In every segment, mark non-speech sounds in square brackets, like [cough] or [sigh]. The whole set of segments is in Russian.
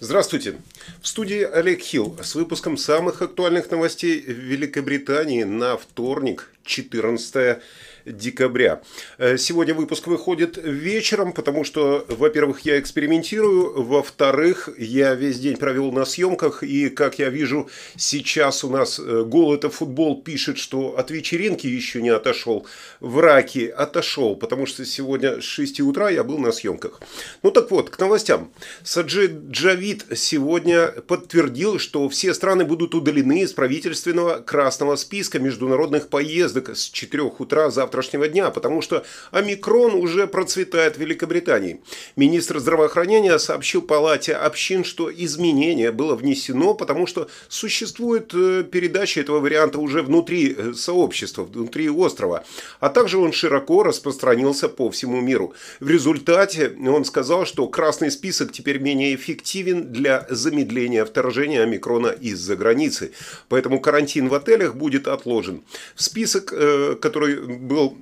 Здравствуйте. В студии Олег Хилл с выпуском самых актуальных новостей Великобритании на вторник, 14 декабря. Э, сегодня выпуск выходит вечером, потому что, во-первых, я экспериментирую, во-вторых, я весь день провел на съемках, и, как я вижу, сейчас у нас э, Гол это футбол пишет, что от вечеринки еще не отошел, в раке отошел, потому что сегодня с 6 утра я был на съемках. Ну так вот, к новостям. Саджи Джавид сегодня подтвердил, что все страны будут удалены из правительственного красного списка международных поездок с 4 утра завтра завтрашнего дня, потому что омикрон уже процветает в Великобритании. Министр здравоохранения сообщил Палате общин, что изменение было внесено, потому что существует э, передача этого варианта уже внутри э, сообщества, внутри острова, а также он широко распространился по всему миру. В результате он сказал, что красный список теперь менее эффективен для замедления вторжения омикрона из-за границы, поэтому карантин в отелях будет отложен. В список, э, который был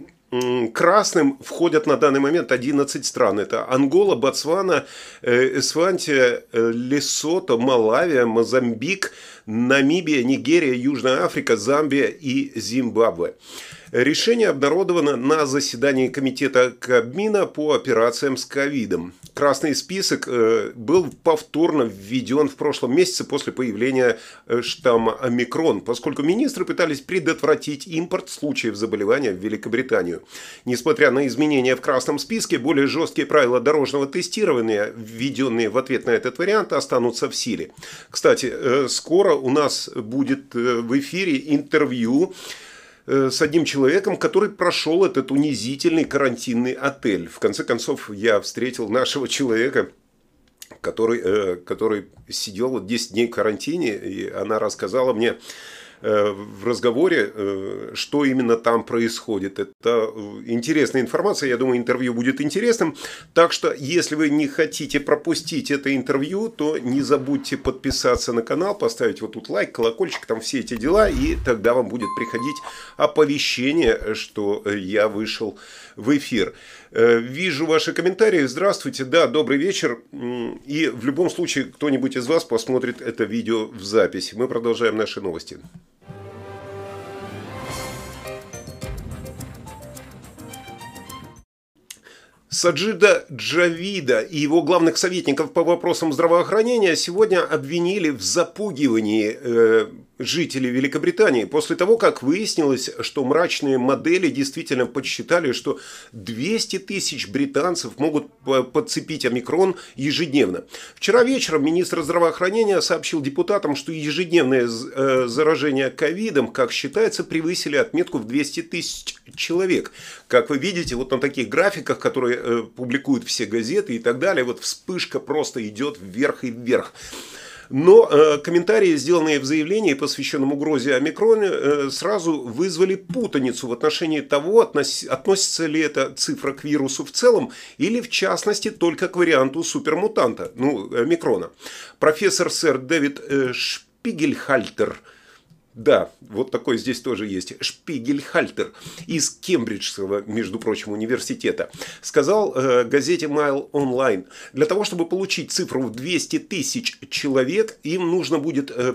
красным входят на данный момент 11 стран. Это Ангола, Ботсвана, э, Эсвантия, э, Лесото, Малавия, Мозамбик, Намибия, Нигерия, Южная Африка, Замбия и Зимбабве. Решение обнародовано на заседании комитета Кабмина по операциям с ковидом. Красный список э, был повторно введен в прошлом месяце после появления э, штамма омикрон, поскольку министры пытались предотвратить импорт случаев заболевания в Великобританию. Несмотря на изменения в красном списке, более жесткие правила дорожного тестирования, введенные в ответ на этот вариант, останутся в силе. Кстати, э, скоро у нас будет в эфире интервью с одним человеком, который прошел этот унизительный карантинный отель. В конце концов, я встретил нашего человека, который, э, который сидел вот 10 дней в карантине, и она рассказала мне, Э, в разговоре, э, что именно там происходит. Это э, интересная информация, я думаю, интервью будет интересным. Так что, если вы не хотите пропустить это интервью, то не забудьте подписаться на канал, поставить вот тут лайк, колокольчик, там все эти дела, и тогда вам будет приходить оповещение, что я вышел в эфир. Вижу ваши комментарии. Здравствуйте, да, добрый вечер. И в любом случае, кто-нибудь из вас посмотрит это видео в записи. Мы продолжаем наши новости. Саджида Джавида и его главных советников по вопросам здравоохранения сегодня обвинили в запугивании э, жителей Великобритании после того, как выяснилось, что мрачные модели действительно подсчитали, что 200 тысяч британцев могут подцепить омикрон ежедневно. Вчера вечером министр здравоохранения сообщил депутатам, что ежедневное э, заражение ковидом, как считается, превысили отметку в 200 тысяч человек. Как вы видите, вот на таких графиках, которые э, публикуют все газеты и так далее, вот вспышка просто идет вверх и вверх. Но э, комментарии, сделанные в заявлении, посвященном угрозе омикроне, э, сразу вызвали путаницу в отношении того, относ, относится ли эта цифра к вирусу в целом или, в частности, только к варианту супермутанта, ну, омикрона. Профессор сэр Дэвид э, Шпигельхальтер – да, вот такой здесь тоже есть. Шпигельхальтер из Кембриджского, между прочим, университета. Сказал э, газете Mail Online, для того, чтобы получить цифру в 200 тысяч человек, им нужно будет э,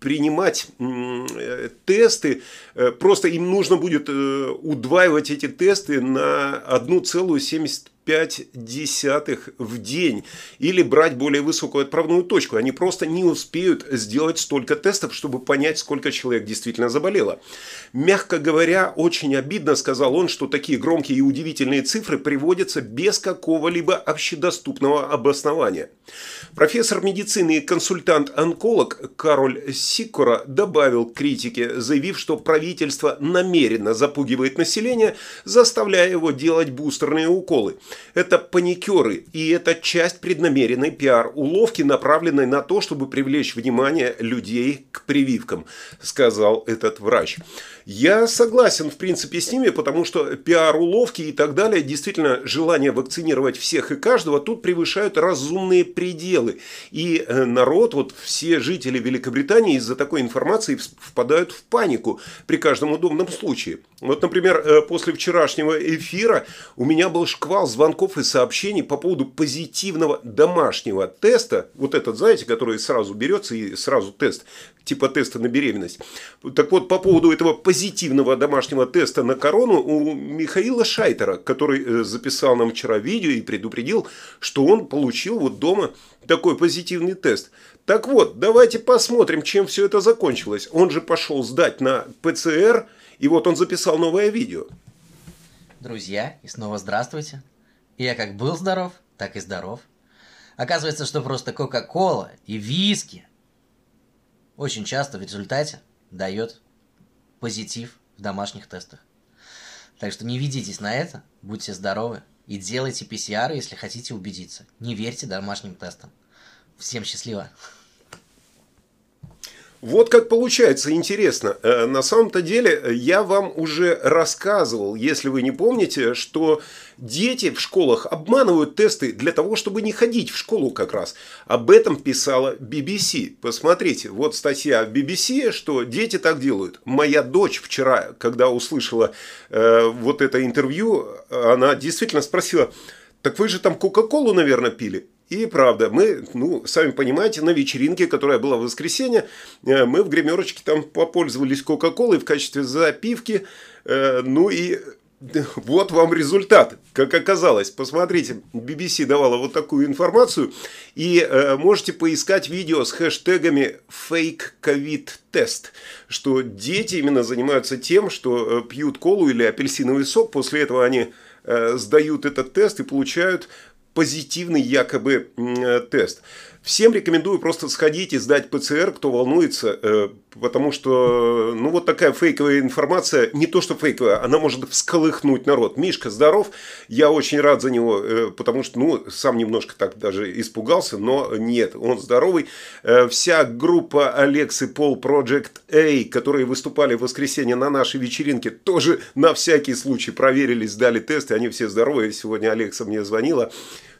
принимать э, тесты, э, просто им нужно будет э, удваивать эти тесты на 1,75 5 десятых в день или брать более высокую отправную точку. Они просто не успеют сделать столько тестов, чтобы понять, сколько человек действительно заболело. Мягко говоря, очень обидно, сказал он, что такие громкие и удивительные цифры приводятся без какого-либо общедоступного обоснования. Профессор медицины и консультант-онколог Кароль Сикора добавил критике, заявив, что правительство намеренно запугивает население, заставляя его делать бустерные уколы. Это паникеры, и это часть преднамеренной пиар-уловки, направленной на то, чтобы привлечь внимание людей к прививкам, сказал этот врач. Я согласен, в принципе, с ними, потому что пиар-уловки и так далее, действительно, желание вакцинировать всех и каждого тут превышают разумные пределы. И э, народ, вот все жители Великобритании из-за такой информации впадают в панику при каждом удобном случае. Вот, например, э, после вчерашнего эфира у меня был шквал звонков и сообщений по поводу позитивного домашнего теста. Вот этот, знаете, который сразу берется и сразу тест, типа теста на беременность. Так вот, по поводу этого позитивного домашнего теста на корону у Михаила Шайтера, который э, записал нам вчера видео и предупредил, что он получил вот дома такой позитивный тест. Так вот, давайте посмотрим, чем все это закончилось. Он же пошел сдать на ПЦР, и вот он записал новое видео. Друзья, и снова здравствуйте. Я как был здоров, так и здоров. Оказывается, что просто Кока-Кола и виски очень часто в результате дает позитив в домашних тестах. Так что не ведитесь на это, будьте здоровы и делайте PCR, если хотите убедиться. Не верьте домашним тестам. Всем счастливо! Вот как получается интересно. Э, на самом-то деле э, я вам уже рассказывал, если вы не помните, что дети в школах обманывают тесты для того, чтобы не ходить в школу как раз. Об этом писала BBC. Посмотрите, вот статья BBC, что дети так делают. Моя дочь вчера, когда услышала э, вот это интервью, она действительно спросила, так вы же там Кока-Колу, наверное, пили? И правда, мы, ну, сами понимаете, на вечеринке, которая была в воскресенье, э, мы в гримерочке там попользовались Кока-Колой в качестве запивки. Э, ну и вот вам результат, как оказалось. Посмотрите, BBC давала вот такую информацию. И э, можете поискать видео с хэштегами fake covid тест, что дети именно занимаются тем, что пьют колу или апельсиновый сок, после этого они сдают этот тест и получают позитивный якобы э, тест. Всем рекомендую просто сходить и сдать ПЦР, кто волнуется, э, потому что, ну, вот такая фейковая информация, не то что фейковая, она может всколыхнуть народ. Мишка здоров, я очень рад за него, э, потому что, ну, сам немножко так даже испугался, но нет, он здоровый. Э, вся группа Алексы Пол Project A, которые выступали в воскресенье на нашей вечеринке, тоже на всякий случай проверили, сдали тесты, они все здоровые. Сегодня Алекса мне звонила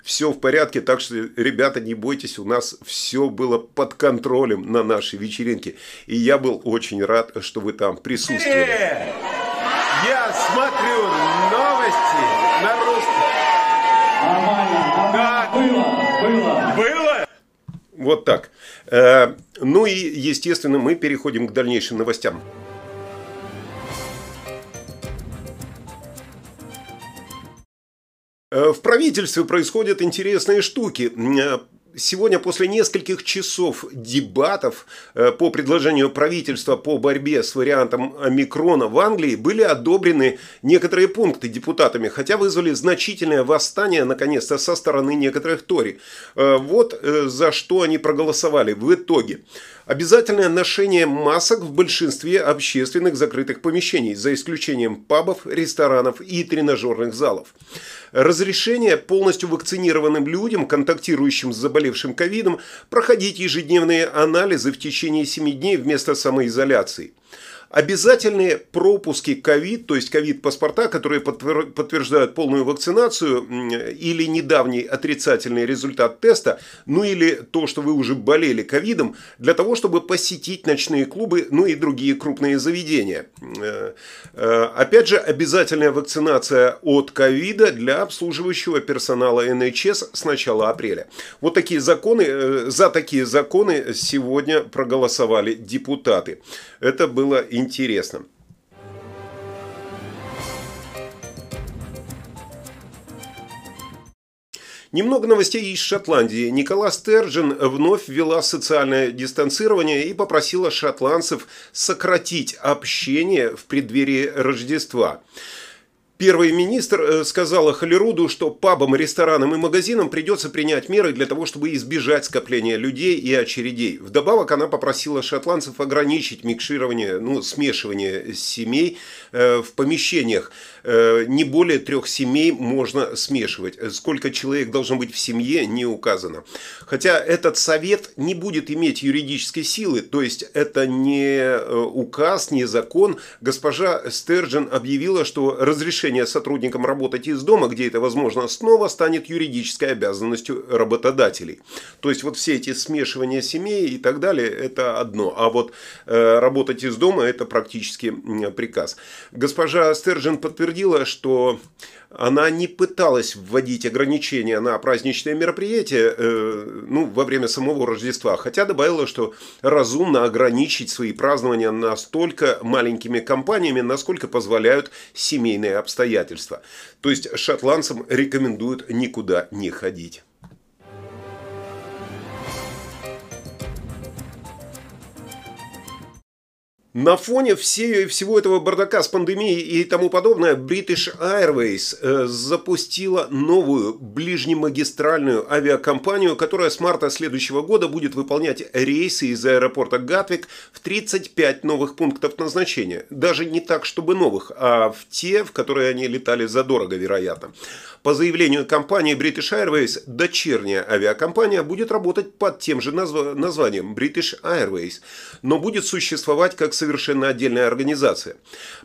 все в порядке, так что, ребята, не бойтесь, у нас все было под контролем на нашей вечеринке. И я был очень рад, что вы там присутствовали. Я смотрю новости на русском. Нормально, было, было. Было? Вот так. Э, ну и, естественно, мы переходим к дальнейшим новостям. В правительстве происходят интересные штуки. Э, сегодня после нескольких часов дебатов э, по предложению правительства по борьбе с вариантом омикрона в Англии были одобрены некоторые пункты депутатами, хотя вызвали значительное восстание, наконец-то, со стороны некоторых Тори. Вот за что они проголосовали в итоге. Обязательное ношение масок в большинстве общественных закрытых помещений, за исключением пабов, ресторанов и тренажерных залов. Разрешение полностью вакцинированным людям, контактирующим с заболевшим ковидом, проходить ежедневные анализы в течение 7 дней вместо самоизоляции – Обязательные пропуски ковид, то есть ковид-паспорта, которые подтверждают полную вакцинацию или недавний отрицательный результат теста, ну или то, что вы уже болели ковидом, для того, чтобы посетить ночные клубы, ну и другие крупные заведения. Э, э, опять же, обязательная вакцинация от ковида для обслуживающего персонала НХС с начала апреля. Вот такие законы, э, за такие законы сегодня проголосовали депутаты. Это было интересно. Немного новостей из Шотландии. Никола Стерджин вновь ввела социальное дистанцирование и попросила шотландцев сократить общение в преддверии Рождества. Первый министр э, сказала Холлеруду, что пабам, ресторанам и магазинам придется принять меры для того, чтобы избежать скопления людей и очередей. Вдобавок она попросила шотландцев ограничить микширование, ну, смешивание семей э, в помещениях. Э, не более трех семей можно смешивать. Сколько человек должно быть в семье, не указано. Хотя этот совет не будет иметь юридической силы, то есть это не э, указ, не закон. Госпожа Стерджин объявила, что разрешение сотрудникам работать из дома, где это возможно, снова станет юридической обязанностью работодателей. То есть вот все эти смешивания семей и так далее, это одно. А вот э, работать из дома, это практически приказ. Госпожа Стерджин подтвердила, подтвердила, что она не пыталась вводить ограничения на праздничные мероприятия э, ну, во время самого Рождества, хотя добавила, что разумно ограничить свои празднования настолько маленькими компаниями, насколько позволяют семейные обстоятельства. То есть шотландцам рекомендуют никуда не ходить. На фоне всей, всего этого бардака с пандемией и тому подобное, British Airways э, запустила новую ближнемагистральную авиакомпанию, которая с марта следующего года будет выполнять рейсы из аэропорта Гатвик в 35 новых пунктов назначения. Даже не так, чтобы новых, а в те, в которые они летали задорого, вероятно. По заявлению компании British Airways, дочерняя авиакомпания будет работать под тем же назв... названием British Airways, но будет существовать как совершенно отдельная организация.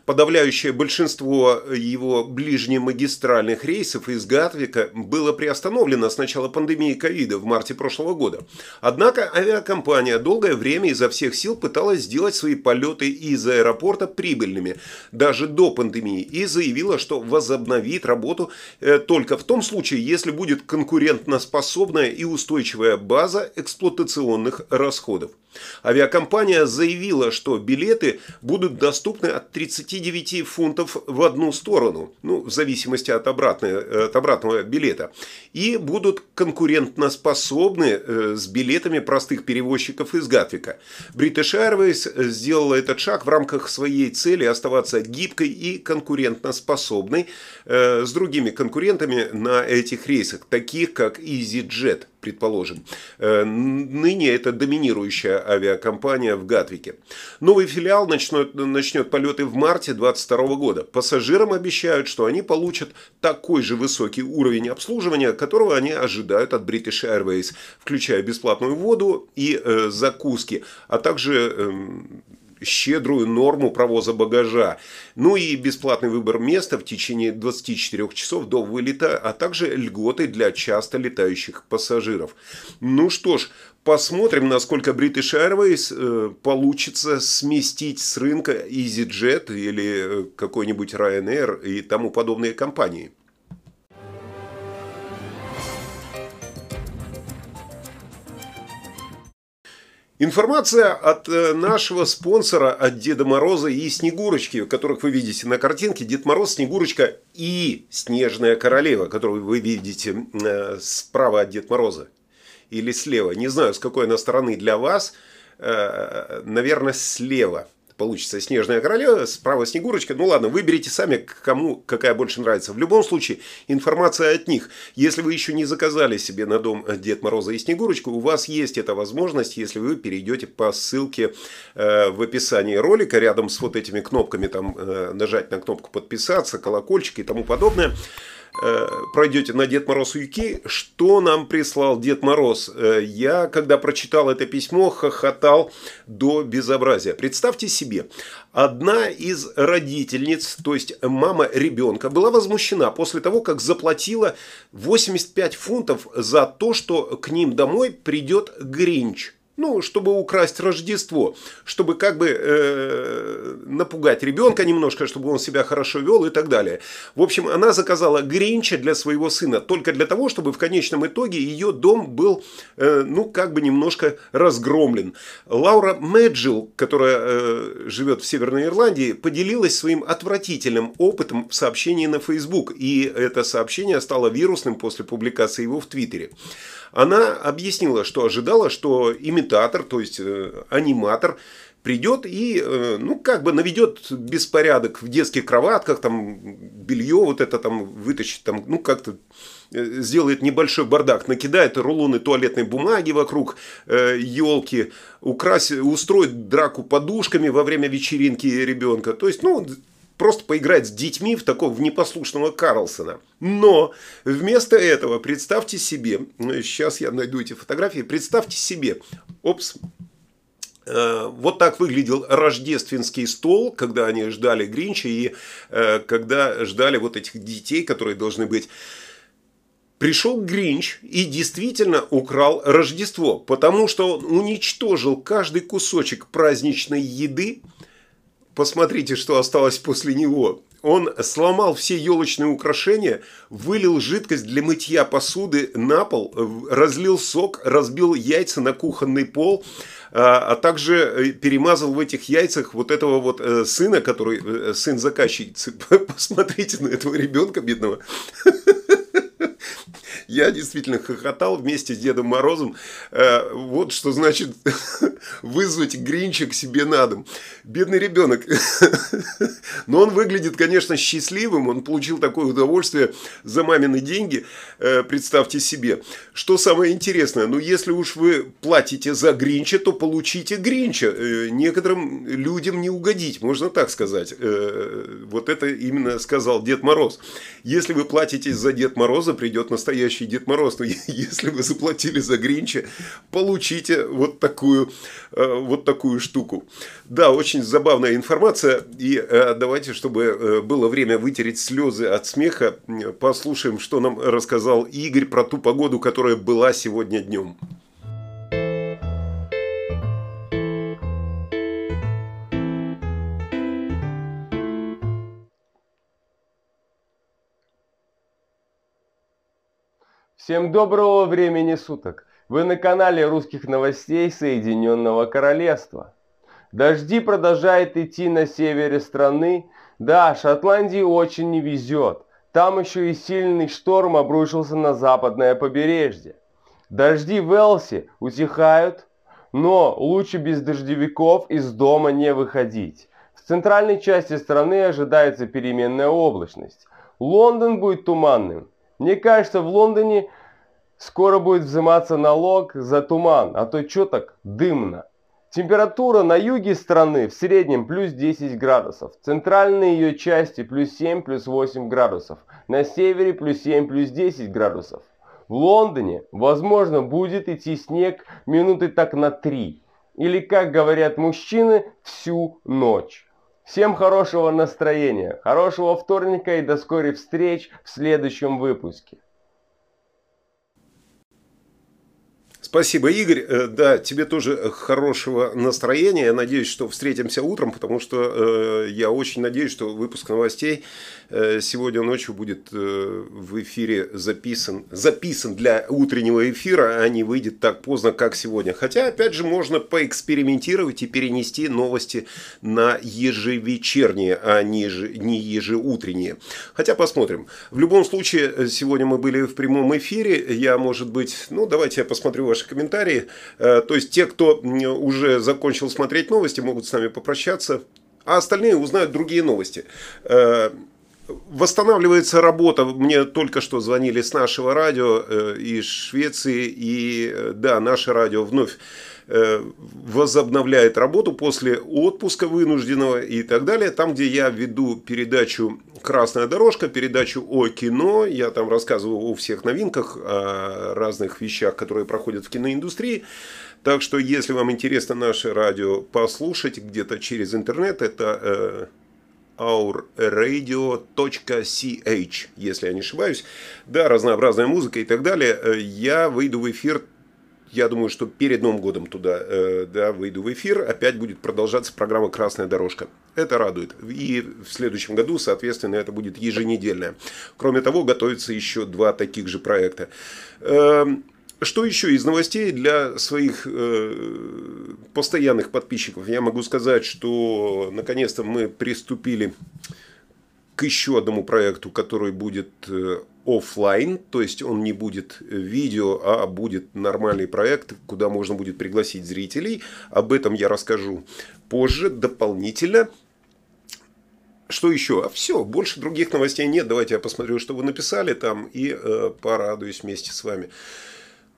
Подавляющее большинство его ближнемагистральных рейсов из Гатвика было приостановлено с начала пандемии ковида в марте прошлого года. Однако авиакомпания долгое время изо всех сил пыталась сделать свои полеты из аэропорта прибыльными, даже до пандемии, и заявила, что возобновит работу э, только в том случае, если будет конкурентноспособная и устойчивая база эксплуатационных расходов. Авиакомпания заявила, что билеты будут доступны от 39 фунтов в одну сторону, ну, в зависимости от, обратной, от обратного билета, и будут конкурентноспособны э, с билетами простых перевозчиков из Гатвика. British Airways сделала этот шаг в рамках своей цели оставаться гибкой и конкурентноспособной э, с другими конкурентами на этих рейсах, таких как EasyJet предположим. Э, ныне это доминирующая авиакомпания в Гатвике. Новый филиал начнет, начнет полеты в марте 2022 года. Пассажирам обещают, что они получат такой же высокий уровень обслуживания, которого они ожидают от British Airways, включая бесплатную воду и э, закуски, а также э, щедрую норму провоза багажа, ну и бесплатный выбор места в течение 24 часов до вылета, а также льготы для часто летающих пассажиров. Ну что ж, Посмотрим, насколько British Airways э, получится сместить с рынка EasyJet или э, какой-нибудь Ryanair и тому подобные компании. Информация от э, нашего спонсора, от Деда Мороза и Снегурочки, которых вы видите на картинке. Дед Мороз, Снегурочка и Снежная Королева, которую вы видите э, справа от Деда Мороза. Или слева. Не знаю, с какой она стороны для вас. Э, наверное, слева получится Снежная королева, справа Снегурочка. Ну ладно, выберите сами, кому какая больше нравится. В любом случае, информация от них. Если вы еще не заказали себе на дом Дед Мороза и Снегурочку, у вас есть эта возможность, если вы перейдете по ссылке э, в описании ролика, рядом с вот этими кнопками, там э, нажать на кнопку подписаться, колокольчик и тому подобное. Э, пройдете на Дед Мороз Уики, что нам прислал Дед Мороз. Э, я, когда прочитал это письмо, хохотал до безобразия. Представьте себе, одна из родительниц, то есть мама ребенка, была возмущена после того, как заплатила 85 фунтов за то, что к ним домой придет Гринч. Ну, чтобы украсть Рождество, чтобы как бы э, напугать ребенка немножко, чтобы он себя хорошо вел и так далее. В общем, она заказала Гринча для своего сына только для того, чтобы в конечном итоге ее дом был, э, ну, как бы немножко разгромлен. Лаура Мэджил, которая э, живет в Северной Ирландии, поделилась своим отвратительным опытом в сообщении на Facebook. И это сообщение стало вирусным после публикации его в Твиттере. Она объяснила, что ожидала, что имитатор, то есть э, аниматор, придет и, э, ну, как бы наведет беспорядок в детских кроватках, там, белье вот это там вытащит, там, ну, как-то э, сделает небольшой бардак, накидает рулоны туалетной бумаги вокруг э, елки, украсит, устроит драку подушками во время вечеринки ребенка. То есть, ну, просто поиграть с детьми в такого в непослушного Карлсона. Но вместо этого представьте себе, сейчас я найду эти фотографии, представьте себе, опс, э, вот так выглядел рождественский стол, когда они ждали Гринча и э, когда ждали вот этих детей, которые должны быть. Пришел Гринч и действительно украл Рождество, потому что он уничтожил каждый кусочек праздничной еды, посмотрите, что осталось после него. Он сломал все елочные украшения, вылил жидкость для мытья посуды на пол, разлил сок, разбил яйца на кухонный пол, а, а также э, перемазал в этих яйцах вот этого вот э, сына, который э, сын заказчицы. [laughs] Посмотрите на этого ребенка бедного. Я действительно хохотал вместе с Дедом Морозом. Э, вот что значит [laughs] вызвать Гринча к себе на дом. Бедный ребенок. [laughs] Но он выглядит, конечно, счастливым. Он получил такое удовольствие за мамины деньги. Э, представьте себе. Что самое интересное, ну если уж вы платите за Гринча, то получите Гринча. Э, некоторым людям не угодить, можно так сказать. Вот это именно сказал Дед Мороз. Если вы платите за Дед Мороза, придет настоящий настоящий Дед Мороз, но [laughs] если вы заплатили за Гринча, получите вот такую, э, вот такую штуку. Да, очень забавная информация. И э, давайте, чтобы э, было время вытереть слезы от смеха, послушаем, что нам рассказал Игорь про ту погоду, которая была сегодня днем. Всем доброго времени суток! Вы на канале русских новостей Соединенного Королевства. Дожди продолжают идти на севере страны. Да, Шотландии очень не везет. Там еще и сильный шторм обрушился на западное побережье. Дожди в Элсе утихают, но лучше без дождевиков из дома не выходить. В центральной части страны ожидается переменная облачность. Лондон будет туманным. Мне кажется, в Лондоне скоро будет взиматься налог за туман, а то что так дымно. Температура на юге страны в среднем плюс 10 градусов. В центральной ее части плюс 7, плюс 8 градусов. На севере плюс 7, плюс 10 градусов. В Лондоне, возможно, будет идти снег минуты так на 3. Или, как говорят мужчины, всю ночь. Всем хорошего настроения, хорошего вторника и до скорых встреч в следующем выпуске. Спасибо, Игорь. Э, да, тебе тоже хорошего настроения. Я надеюсь, что встретимся утром, потому что э, я очень надеюсь, что выпуск новостей э, сегодня ночью будет э, в эфире записан, записан для утреннего эфира, а не выйдет так поздно, как сегодня. Хотя, опять же, можно поэкспериментировать и перенести новости на ежевечерние, а не, еже, не ежеутренние. Хотя посмотрим. В любом случае, э, сегодня мы были в прямом эфире. Я, может быть, ну, давайте я посмотрю ваши ваши комментарии. Э, то есть те, кто уже закончил смотреть новости, могут с нами попрощаться, а остальные узнают другие новости. Э, восстанавливается работа. Мне только что звонили с нашего радио э, из Швеции. И да, наше радио вновь возобновляет работу после отпуска вынужденного и так далее. Там, где я веду передачу «Красная дорожка», передачу о кино. Я там рассказываю о всех новинках, о разных вещах, которые проходят в киноиндустрии. Так что, если вам интересно наше радио послушать где-то через интернет, это э, ourradio.ch, если я не ошибаюсь. Да, разнообразная музыка и так далее. Э, я выйду в эфир я думаю, что перед Новым годом туда э, да, выйду в эфир. Опять будет продолжаться программа «Красная дорожка». Это радует. И в следующем году, соответственно, это будет еженедельная. Кроме того, готовятся еще два таких же проекта. Э, что еще из новостей для своих э, постоянных подписчиков? Я могу сказать, что наконец-то мы приступили к еще одному проекту, который будет э, офлайн, то есть он не будет видео, а будет нормальный проект, куда можно будет пригласить зрителей. Об этом я расскажу позже, дополнительно. Что еще? А все, больше других новостей нет. Давайте я посмотрю, что вы написали там и э, порадуюсь вместе с вами.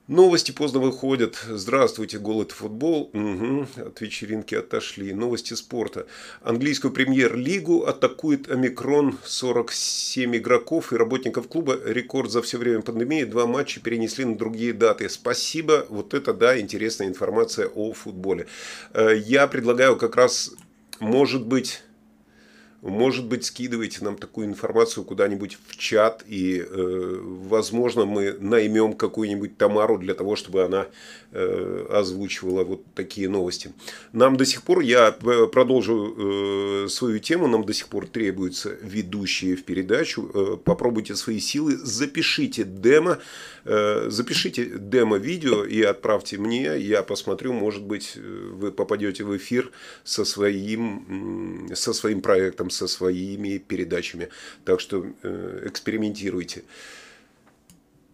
Новости поздно выходят. Здравствуйте, голод футбол. Угу. От вечеринки отошли. Новости спорта. Английскую премьер-лигу атакует Омикрон. 47 игроков и работников клуба. Рекорд за все время пандемии. Два матча перенесли на другие даты. Спасибо. Вот это, да, интересная информация о футболе. Э, я предлагаю как раз, может быть, может быть, скидывайте нам такую информацию куда-нибудь в чат, и, э, возможно, мы наймем какую-нибудь Тамару для того, чтобы она э, озвучивала вот такие новости. Нам до сих пор, я э, продолжу э, свою тему, нам до сих пор требуются ведущие в передачу. Э, попробуйте свои силы, запишите демо, э, запишите демо-видео и отправьте мне, я посмотрю, может быть, э, вы попадете в эфир со своим, со своим проектом, со своими передачами. Так что э, экспериментируйте.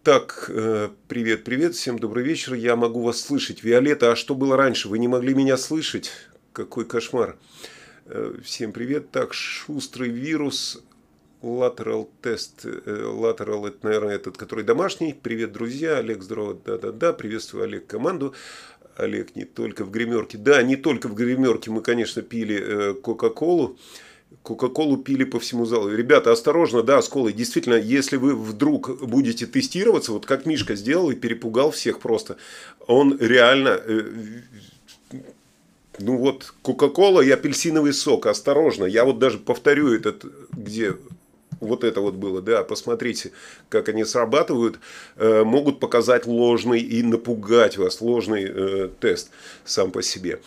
Так, э, привет, привет, всем добрый вечер. Я могу вас слышать. Виолетта, а что было раньше? Вы не могли меня слышать? Какой кошмар. Э, всем привет. Так, шустрый вирус. Lateral тест. Lateral, это, наверное, этот, который домашний. Привет, друзья. Олег, здорово. Да-да-да. Приветствую, Олег, команду. Олег, не только в гримерке. Да, не только в гримерке мы, конечно, пили Кока-Колу. Э, Кока-колу пили по всему залу. Ребята, осторожно, да, с колой. Действительно, если вы вдруг будете тестироваться, вот как Мишка сделал и перепугал всех просто, он реально... Э, ну вот, Кока-кола и апельсиновый сок, осторожно. Я вот даже повторю этот, где вот это вот было, да, посмотрите, как они срабатывают, э, могут показать ложный и напугать вас, ложный э, тест сам по себе.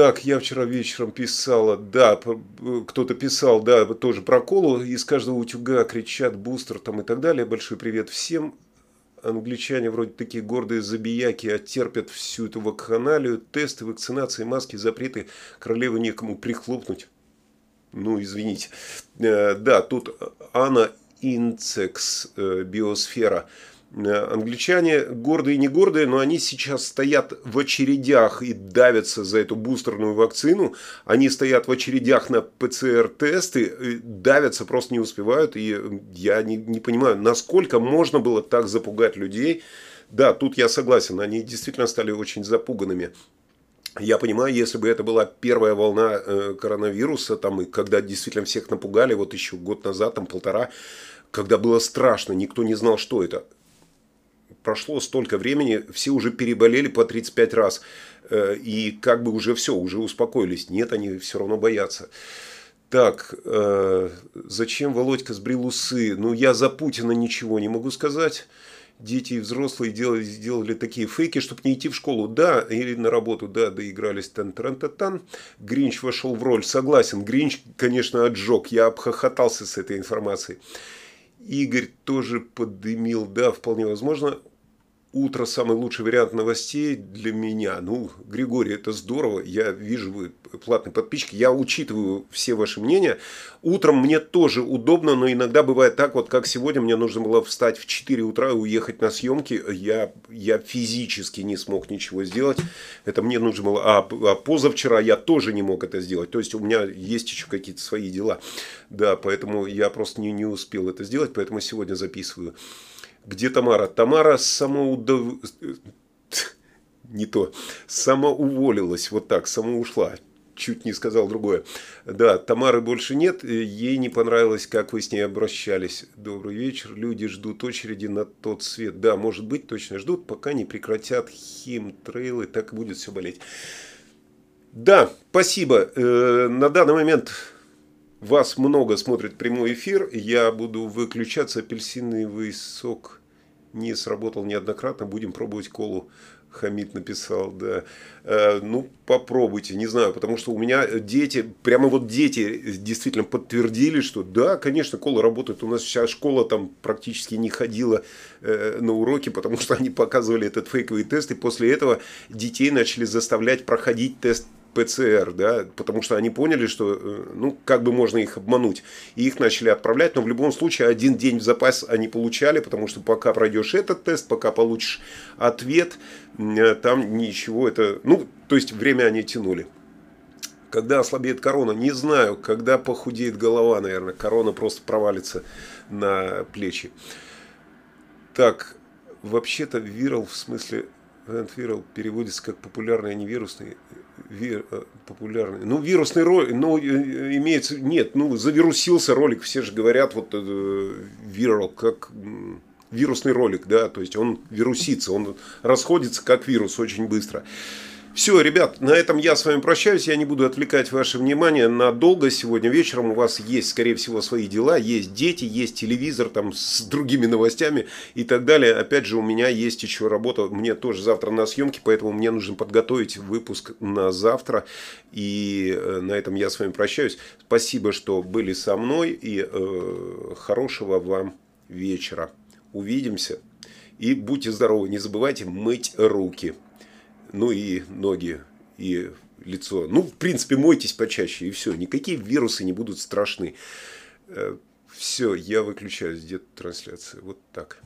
Так, я вчера вечером писала, да, кто-то писал, да, тоже про колу, из каждого утюга кричат бустер там и так далее. Большой привет всем. Англичане вроде такие гордые забияки, оттерпят а всю эту вакханалию, тесты, вакцинации, маски, запреты, королеву некому прихлопнуть. Ну, извините. Э, да, тут Анна Инцекс, э, биосфера. Э, англичане гордые и не гордые, но они сейчас стоят в очередях и давятся за эту бустерную вакцину. Они стоят в очередях на ПЦР-тесты, давятся, просто не успевают. И я не, не понимаю, насколько можно было так запугать людей. Да, тут я согласен, они действительно стали очень запуганными. Я понимаю, если бы это была первая волна э, коронавируса, там, и когда действительно всех напугали, вот еще год назад, там полтора, когда было страшно, никто не знал, что это прошло столько времени, все уже переболели по 35 раз. Э, и как бы уже все, уже успокоились. Нет, они все равно боятся. Так, э, зачем Володька сбрил усы? Ну, я за Путина ничего не могу сказать. Дети и взрослые делали, сделали такие фейки, чтобы не идти в школу. Да, или на работу, да, доигрались тан тан тан тан Гринч вошел в роль. Согласен, Гринч, конечно, отжег. Я обхохотался с этой информацией. Игорь тоже подымил, да, вполне возможно утро самый лучший вариант новостей для меня. Ну, Григорий, это здорово. Я вижу, вы платный подписчик. Я учитываю все ваши мнения. Утром мне тоже удобно, но иногда бывает так, вот как сегодня, мне нужно было встать в 4 утра и уехать на съемки. Я, я физически не смог ничего сделать. Это мне нужно было. А, а позавчера я тоже не мог это сделать. То есть, у меня есть еще какие-то свои дела. Да, поэтому я просто не, не успел это сделать, поэтому сегодня записываю. Где Тамара? Тамара самоудов... Не то. Самоуволилась. Вот так, самоушла. Чуть не сказал другое. Да, Тамары больше нет. Ей не понравилось, как вы с ней обращались. Добрый вечер. Люди ждут очереди на тот свет. Да, может быть, точно ждут, пока не прекратят химтрейлы. Так будет все болеть. Да, спасибо. Э, на данный момент вас много смотрит прямой эфир, я буду выключаться, апельсиновый сок не сработал неоднократно, будем пробовать колу. Хамид написал, да. Э, ну, попробуйте, не знаю, потому что у меня дети, прямо вот дети действительно подтвердили, что да, конечно, кола работает. У нас вся школа там практически не ходила э, на уроки, потому что они показывали этот фейковый тест, и после этого детей начали заставлять проходить тест ПЦР, да, потому что они поняли, что, э, ну, как бы можно их обмануть. И их начали отправлять, но в любом случае один день в запас они получали, потому что пока пройдешь этот тест, пока получишь ответ, э, там ничего это, ну, то есть время они тянули. Когда ослабеет корона, не знаю, когда похудеет голова, наверное, корона просто провалится на плечи. Так, вообще-то вирал в смысле Вирал переводится как популярный, а не вирусный вир, э, популярный. Ну, вирусный ролик, ну, имеется, нет, ну, завирусился ролик, все же говорят, вот, вирал, э, как вирусный ролик, да, то есть он вирусится, он расходится как вирус очень быстро. Все, ребят, на этом я с вами прощаюсь. Я не буду отвлекать ваше внимание надолго. Сегодня вечером у вас есть, скорее всего, свои дела. Есть дети, есть телевизор там с другими новостями и так далее. Опять же, у меня есть еще работа. Мне тоже завтра на съемке, поэтому мне нужно подготовить выпуск на завтра. И э, на этом я с вами прощаюсь. Спасибо, что были со мной. И э, хорошего вам вечера. Увидимся. И будьте здоровы, не забывайте мыть руки. Ну и ноги, и лицо. Ну, в принципе, мойтесь почаще, и все. Никакие вирусы не будут страшны. Э, все, я выключаю где-то трансляцию. Вот так.